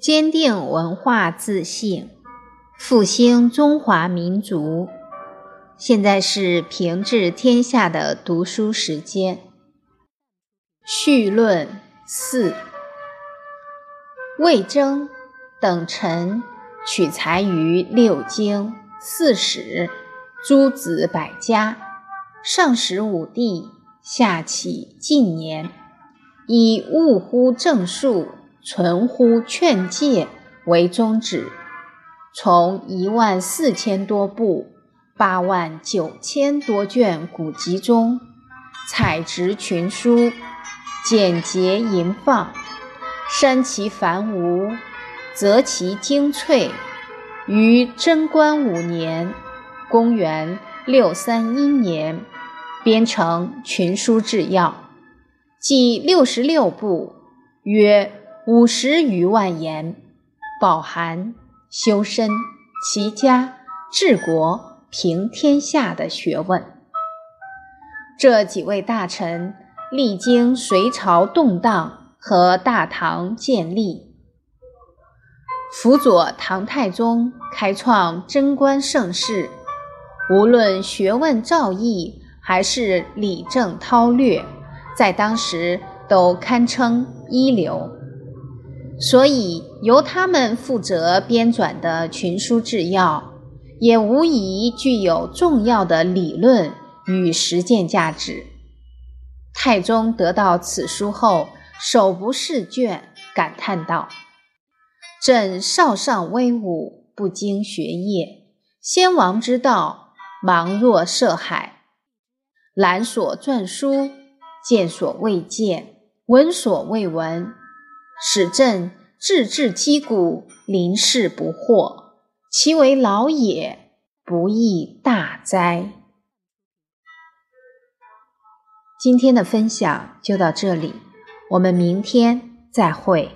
坚定文化自信，复兴中华民族。现在是平治天下的读书时间。序论四：魏征等臣取材于六经、四史、诸子百家，上使武帝，下启近年，以务乎正数，存乎劝诫为宗旨，从一万四千多部。八万九千多卷古籍中，采植群书，简洁吟放，删其繁芜，择其精粹，于贞观五年（公元六三一年）编成群书治要，计六十六部，约五十余万言，饱含修身、齐家、治国。平天下的学问，这几位大臣历经隋朝动荡和大唐建立，辅佐唐太宗开创贞观盛世，无论学问造诣还是理政韬略，在当时都堪称一流。所以由他们负责编纂的群书制要。也无疑具有重要的理论与实践价值。太宗得到此书后，手不释卷，感叹道：“朕少上威武，不经学业，先王之道，茫若涉海。览所撰书，见所未见，闻所未闻，使朕志至击鼓，临事不惑。”其为老也，不亦大哉！今天的分享就到这里，我们明天再会。